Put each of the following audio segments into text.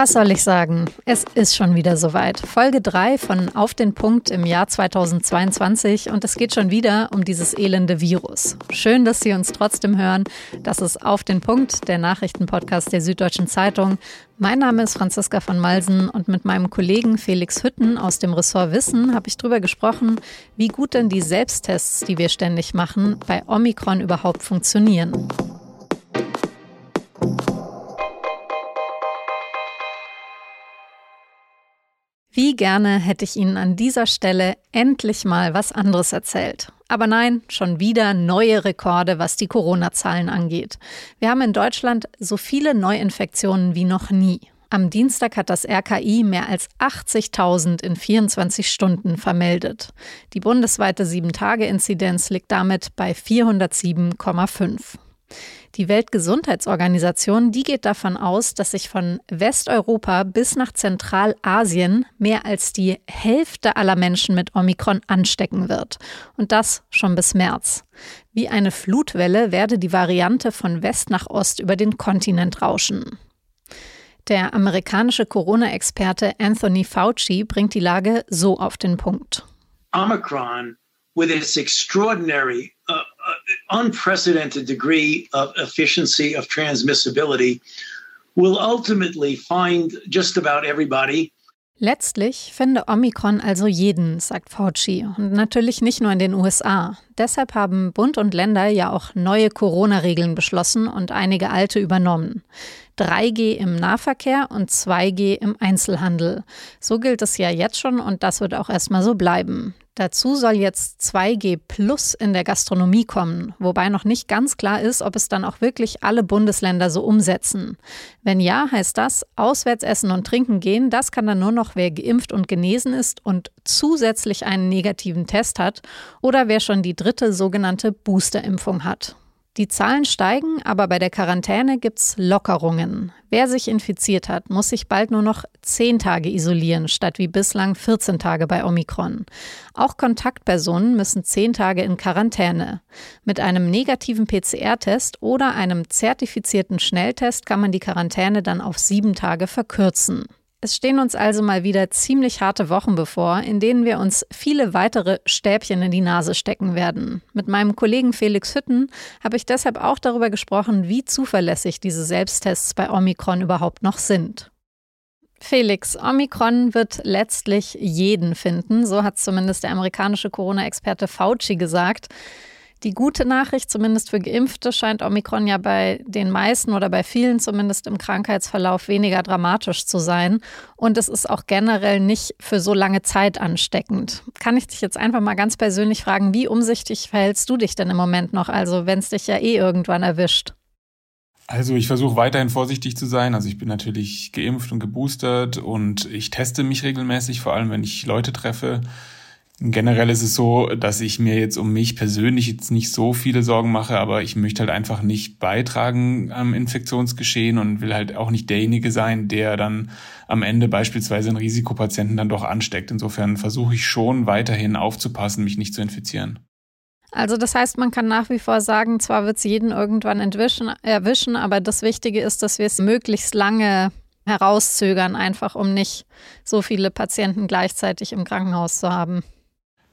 Was soll ich sagen? Es ist schon wieder soweit. Folge 3 von Auf den Punkt im Jahr 2022 und es geht schon wieder um dieses elende Virus. Schön, dass Sie uns trotzdem hören. Das ist Auf den Punkt, der Nachrichtenpodcast der Süddeutschen Zeitung. Mein Name ist Franziska von Malsen und mit meinem Kollegen Felix Hütten aus dem Ressort Wissen habe ich darüber gesprochen, wie gut denn die Selbsttests, die wir ständig machen, bei Omikron überhaupt funktionieren. Wie gerne hätte ich Ihnen an dieser Stelle endlich mal was anderes erzählt. Aber nein, schon wieder neue Rekorde, was die Corona-Zahlen angeht. Wir haben in Deutschland so viele Neuinfektionen wie noch nie. Am Dienstag hat das RKI mehr als 80.000 in 24 Stunden vermeldet. Die bundesweite 7-Tage-Inzidenz liegt damit bei 407,5. Die Weltgesundheitsorganisation, die geht davon aus, dass sich von Westeuropa bis nach Zentralasien mehr als die Hälfte aller Menschen mit Omikron anstecken wird. Und das schon bis März. Wie eine Flutwelle werde die Variante von West nach Ost über den Kontinent rauschen. Der amerikanische Corona-Experte Anthony Fauci bringt die Lage so auf den Punkt. Omicron with its extraordinary, uh, unprecedented degree of efficiency of transmissibility will ultimately find just about everybody. Letztlich finde Omikron also jeden, sagt Fauci. Und natürlich nicht nur in den USA. Deshalb haben Bund und Länder ja auch neue Corona-Regeln beschlossen und einige alte übernommen. 3G im Nahverkehr und 2G im Einzelhandel. So gilt es ja jetzt schon und das wird auch erstmal so bleiben. Dazu soll jetzt 2G Plus in der Gastronomie kommen, wobei noch nicht ganz klar ist, ob es dann auch wirklich alle Bundesländer so umsetzen. Wenn ja, heißt das, auswärts essen und trinken gehen, das kann dann nur noch wer geimpft und genesen ist und zusätzlich einen negativen Test hat oder wer schon die dritte sogenannte Boosterimpfung hat. Die Zahlen steigen, aber bei der Quarantäne gibt es Lockerungen. Wer sich infiziert hat, muss sich bald nur noch 10 Tage isolieren, statt wie bislang 14 Tage bei Omikron. Auch Kontaktpersonen müssen 10 Tage in Quarantäne. Mit einem negativen PCR-Test oder einem zertifizierten Schnelltest kann man die Quarantäne dann auf sieben Tage verkürzen. Es stehen uns also mal wieder ziemlich harte Wochen bevor, in denen wir uns viele weitere Stäbchen in die Nase stecken werden. Mit meinem Kollegen Felix Hütten habe ich deshalb auch darüber gesprochen, wie zuverlässig diese Selbsttests bei Omikron überhaupt noch sind. Felix, Omikron wird letztlich jeden finden, so hat zumindest der amerikanische Corona-Experte Fauci gesagt. Die gute Nachricht, zumindest für Geimpfte, scheint Omikron ja bei den meisten oder bei vielen zumindest im Krankheitsverlauf weniger dramatisch zu sein. Und es ist auch generell nicht für so lange Zeit ansteckend. Kann ich dich jetzt einfach mal ganz persönlich fragen, wie umsichtig verhältst du dich denn im Moment noch? Also, wenn es dich ja eh irgendwann erwischt. Also ich versuche weiterhin vorsichtig zu sein. Also ich bin natürlich geimpft und geboostert und ich teste mich regelmäßig, vor allem wenn ich Leute treffe. Generell ist es so, dass ich mir jetzt um mich persönlich jetzt nicht so viele Sorgen mache, aber ich möchte halt einfach nicht beitragen am Infektionsgeschehen und will halt auch nicht derjenige sein, der dann am Ende beispielsweise einen Risikopatienten dann doch ansteckt. Insofern versuche ich schon weiterhin aufzupassen, mich nicht zu infizieren. Also das heißt, man kann nach wie vor sagen, zwar wird es jeden irgendwann erwischen, aber das Wichtige ist, dass wir es möglichst lange herauszögern, einfach um nicht so viele Patienten gleichzeitig im Krankenhaus zu haben.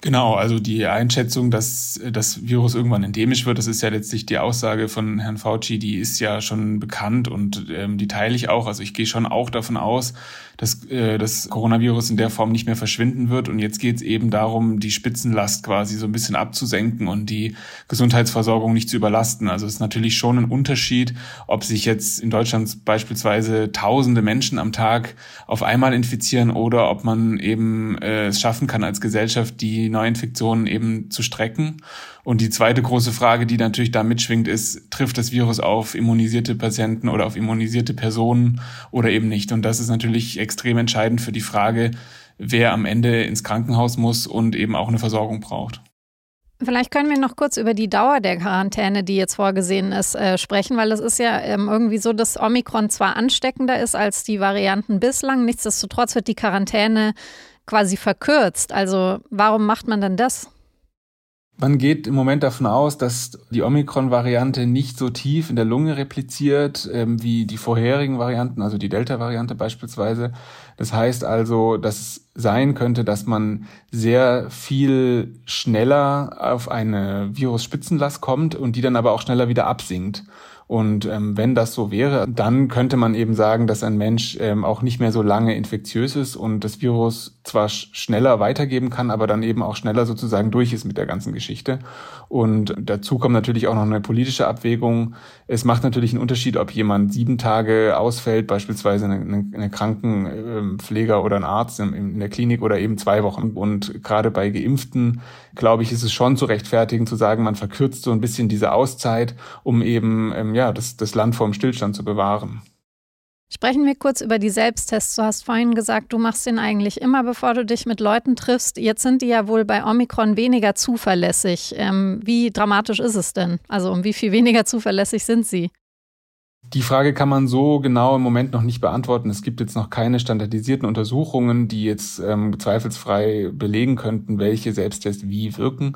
Genau, also die Einschätzung, dass das Virus irgendwann endemisch wird, das ist ja letztlich die Aussage von Herrn Fauci, die ist ja schon bekannt und ähm, die teile ich auch. Also ich gehe schon auch davon aus, dass äh, das Coronavirus in der Form nicht mehr verschwinden wird. Und jetzt geht es eben darum, die Spitzenlast quasi so ein bisschen abzusenken und die Gesundheitsversorgung nicht zu überlasten. Also es ist natürlich schon ein Unterschied, ob sich jetzt in Deutschland beispielsweise tausende Menschen am Tag auf einmal infizieren oder ob man eben äh, es schaffen kann als Gesellschaft, die die Neuinfektionen eben zu strecken. Und die zweite große Frage, die natürlich da mitschwingt, ist, trifft das Virus auf immunisierte Patienten oder auf immunisierte Personen oder eben nicht? Und das ist natürlich extrem entscheidend für die Frage, wer am Ende ins Krankenhaus muss und eben auch eine Versorgung braucht. Vielleicht können wir noch kurz über die Dauer der Quarantäne, die jetzt vorgesehen ist, äh, sprechen, weil es ist ja ähm, irgendwie so, dass Omikron zwar ansteckender ist als die Varianten bislang, nichtsdestotrotz wird die Quarantäne quasi verkürzt. Also warum macht man denn das? Man geht im Moment davon aus, dass die Omikron-Variante nicht so tief in der Lunge repliziert ähm, wie die vorherigen Varianten, also die Delta-Variante beispielsweise. Das heißt also, dass es sein könnte, dass man sehr viel schneller auf eine Virusspitzenlast kommt und die dann aber auch schneller wieder absinkt. Und ähm, wenn das so wäre, dann könnte man eben sagen, dass ein Mensch ähm, auch nicht mehr so lange infektiös ist und das Virus zwar sch schneller weitergeben kann, aber dann eben auch schneller sozusagen durch ist mit der ganzen Geschichte. Und dazu kommt natürlich auch noch eine politische Abwägung. Es macht natürlich einen Unterschied, ob jemand sieben Tage ausfällt, beispielsweise eine, eine Krankenpfleger oder ein Arzt in, in der Klinik oder eben zwei Wochen. Und gerade bei Geimpften, glaube ich, ist es schon zu rechtfertigen, zu sagen, man verkürzt so ein bisschen diese Auszeit, um eben ähm, ja, das, das Land vor dem Stillstand zu bewahren. Sprechen wir kurz über die Selbsttests. Du hast vorhin gesagt, du machst den eigentlich immer, bevor du dich mit Leuten triffst. Jetzt sind die ja wohl bei Omikron weniger zuverlässig. Ähm, wie dramatisch ist es denn? Also um wie viel weniger zuverlässig sind sie? Die Frage kann man so genau im Moment noch nicht beantworten. Es gibt jetzt noch keine standardisierten Untersuchungen, die jetzt ähm, zweifelsfrei belegen könnten, welche Selbsttests wie wirken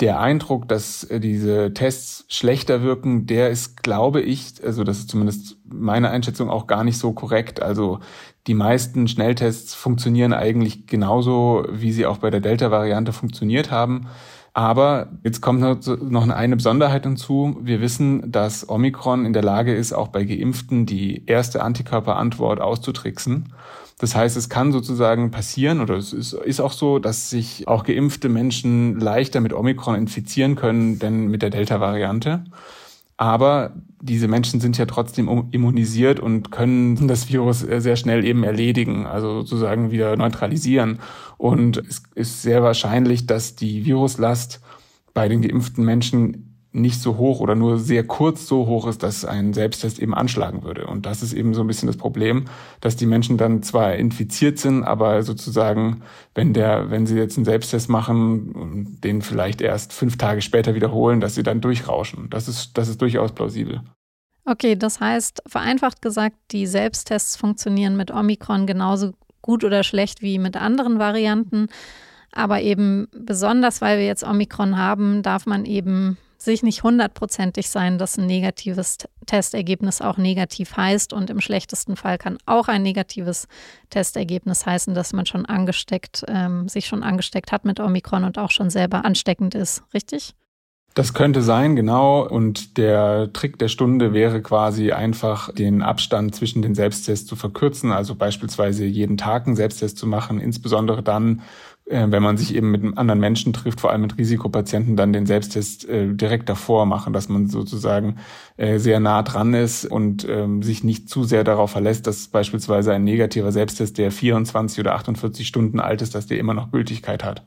der Eindruck, dass äh, diese Tests schlechter wirken, der ist, glaube ich, also das ist zumindest meine Einschätzung auch gar nicht so korrekt. Also die meisten Schnelltests funktionieren eigentlich genauso, wie sie auch bei der Delta-Variante funktioniert haben. Aber jetzt kommt noch eine Besonderheit hinzu. Wir wissen, dass Omikron in der Lage ist, auch bei Geimpften die erste Antikörperantwort auszutricksen. Das heißt, es kann sozusagen passieren oder es ist, auch so, dass sich auch geimpfte Menschen leichter mit Omikron infizieren können, denn mit der Delta-Variante. Aber diese Menschen sind ja trotzdem immunisiert und können das Virus sehr schnell eben erledigen, also sozusagen wieder neutralisieren. Und es ist sehr wahrscheinlich, dass die Viruslast bei den geimpften Menschen nicht so hoch oder nur sehr kurz so hoch ist, dass ein Selbsttest eben anschlagen würde. Und das ist eben so ein bisschen das Problem, dass die Menschen dann zwar infiziert sind, aber sozusagen, wenn der, wenn sie jetzt einen Selbsttest machen und den vielleicht erst fünf Tage später wiederholen, dass sie dann durchrauschen. Das ist, das ist durchaus plausibel. Okay, das heißt, vereinfacht gesagt, die Selbsttests funktionieren mit Omikron genauso gut oder schlecht wie mit anderen Varianten. Aber eben besonders, weil wir jetzt Omikron haben, darf man eben sich nicht hundertprozentig sein, dass ein negatives Testergebnis auch negativ heißt. Und im schlechtesten Fall kann auch ein negatives Testergebnis heißen, dass man schon angesteckt, ähm, sich schon angesteckt hat mit Omikron und auch schon selber ansteckend ist. Richtig? Das könnte sein, genau. Und der Trick der Stunde wäre quasi einfach den Abstand zwischen den Selbsttests zu verkürzen, also beispielsweise jeden Tag einen Selbsttest zu machen, insbesondere dann, äh, wenn man sich eben mit anderen Menschen trifft, vor allem mit Risikopatienten, dann den Selbsttest äh, direkt davor machen, dass man sozusagen äh, sehr nah dran ist und ähm, sich nicht zu sehr darauf verlässt, dass beispielsweise ein negativer Selbsttest, der 24 oder 48 Stunden alt ist, dass der immer noch Gültigkeit hat.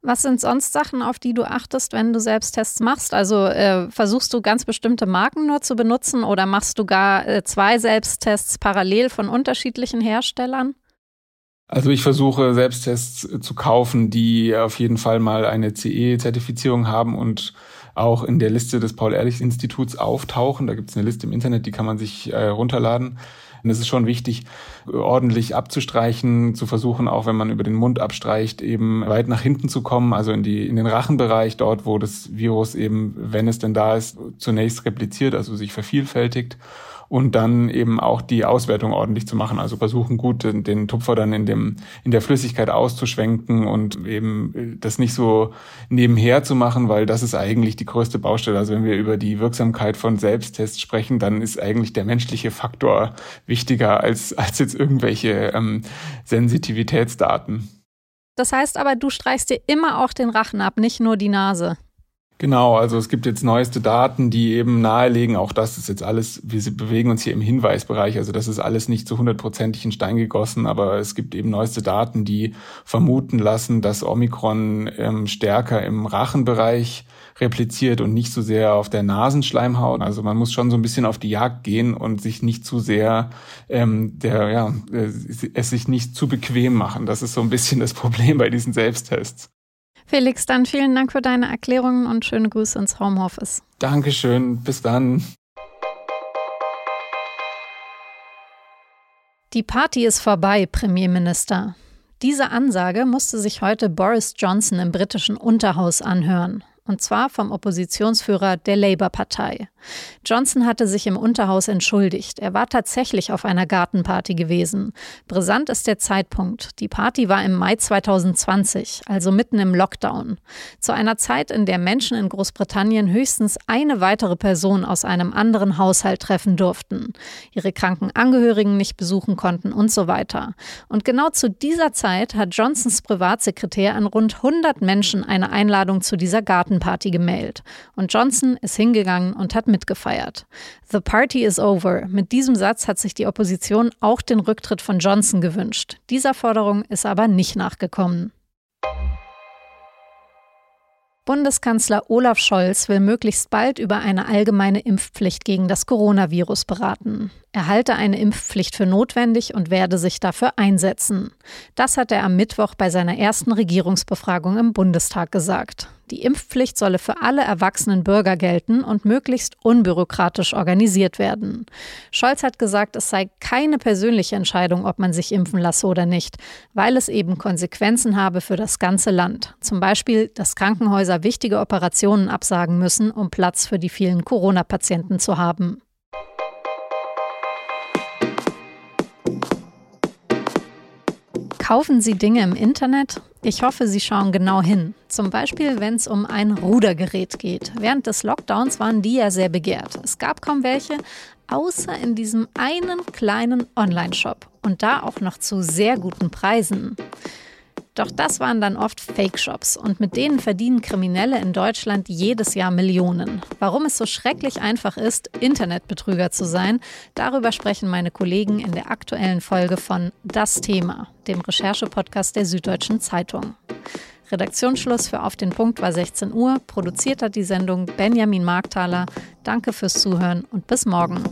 Was sind sonst Sachen, auf die du achtest, wenn du Selbsttests machst? Also äh, versuchst du ganz bestimmte Marken nur zu benutzen oder machst du gar äh, zwei Selbsttests parallel von unterschiedlichen Herstellern? Also ich versuche Selbsttests zu kaufen, die auf jeden Fall mal eine CE-Zertifizierung haben und auch in der Liste des Paul-Ehrlich-Instituts auftauchen. Da gibt es eine Liste im Internet, die kann man sich äh, runterladen. Und es ist schon wichtig, ordentlich abzustreichen, zu versuchen, auch wenn man über den Mund abstreicht, eben weit nach hinten zu kommen, also in die, in den Rachenbereich, dort, wo das Virus eben, wenn es denn da ist, zunächst repliziert, also sich vervielfältigt und dann eben auch die Auswertung ordentlich zu machen. Also versuchen gut den, den Tupfer dann in dem in der Flüssigkeit auszuschwenken und eben äh, das nicht so nebenher zu machen, weil das ist eigentlich die größte Baustelle. Also wenn wir über die Wirksamkeit von Selbsttests sprechen, dann ist eigentlich der menschliche Faktor wichtiger als als jetzt irgendwelche ähm, Sensitivitätsdaten. Das heißt aber, du streichst dir immer auch den Rachen ab, nicht nur die Nase. Genau, also es gibt jetzt neueste Daten, die eben nahelegen, auch das ist jetzt alles, wir bewegen uns hier im Hinweisbereich, also das ist alles nicht zu hundertprozentig in Stein gegossen, aber es gibt eben neueste Daten, die vermuten lassen, dass Omikron ähm, stärker im Rachenbereich repliziert und nicht so sehr auf der Nasenschleimhaut. Also man muss schon so ein bisschen auf die Jagd gehen und sich nicht zu sehr ähm, der ja äh, es sich nicht zu bequem machen. Das ist so ein bisschen das Problem bei diesen Selbsttests. Felix, dann vielen Dank für deine Erklärungen und schöne Grüße ins Homeoffice. Dankeschön, bis dann. Die Party ist vorbei, Premierminister. Diese Ansage musste sich heute Boris Johnson im britischen Unterhaus anhören. Und zwar vom Oppositionsführer der Labour-Partei. Johnson hatte sich im Unterhaus entschuldigt. Er war tatsächlich auf einer Gartenparty gewesen. Brisant ist der Zeitpunkt. Die Party war im Mai 2020, also mitten im Lockdown. Zu einer Zeit, in der Menschen in Großbritannien höchstens eine weitere Person aus einem anderen Haushalt treffen durften, ihre kranken Angehörigen nicht besuchen konnten und so weiter. Und genau zu dieser Zeit hat Johnsons Privatsekretär an rund 100 Menschen eine Einladung zu dieser Gartenparty gemailt. Und Johnson ist hingegangen und hat mitgefeiert. The party is over. Mit diesem Satz hat sich die Opposition auch den Rücktritt von Johnson gewünscht. Dieser Forderung ist aber nicht nachgekommen. Bundeskanzler Olaf Scholz will möglichst bald über eine allgemeine Impfpflicht gegen das Coronavirus beraten. Er halte eine Impfpflicht für notwendig und werde sich dafür einsetzen. Das hat er am Mittwoch bei seiner ersten Regierungsbefragung im Bundestag gesagt. Die Impfpflicht solle für alle erwachsenen Bürger gelten und möglichst unbürokratisch organisiert werden. Scholz hat gesagt, es sei keine persönliche Entscheidung, ob man sich impfen lasse oder nicht, weil es eben Konsequenzen habe für das ganze Land. Zum Beispiel, dass Krankenhäuser wichtige Operationen absagen müssen, um Platz für die vielen Corona-Patienten zu haben. Kaufen Sie Dinge im Internet? Ich hoffe, Sie schauen genau hin. Zum Beispiel, wenn es um ein Rudergerät geht. Während des Lockdowns waren die ja sehr begehrt. Es gab kaum welche, außer in diesem einen kleinen Online-Shop. Und da auch noch zu sehr guten Preisen. Doch das waren dann oft Fake-Shops und mit denen verdienen Kriminelle in Deutschland jedes Jahr Millionen. Warum es so schrecklich einfach ist, Internetbetrüger zu sein, darüber sprechen meine Kollegen in der aktuellen Folge von Das Thema, dem Recherche-Podcast der Süddeutschen Zeitung. Redaktionsschluss für Auf den Punkt war 16 Uhr. Produziert hat die Sendung Benjamin Markthaler. Danke fürs Zuhören und bis morgen.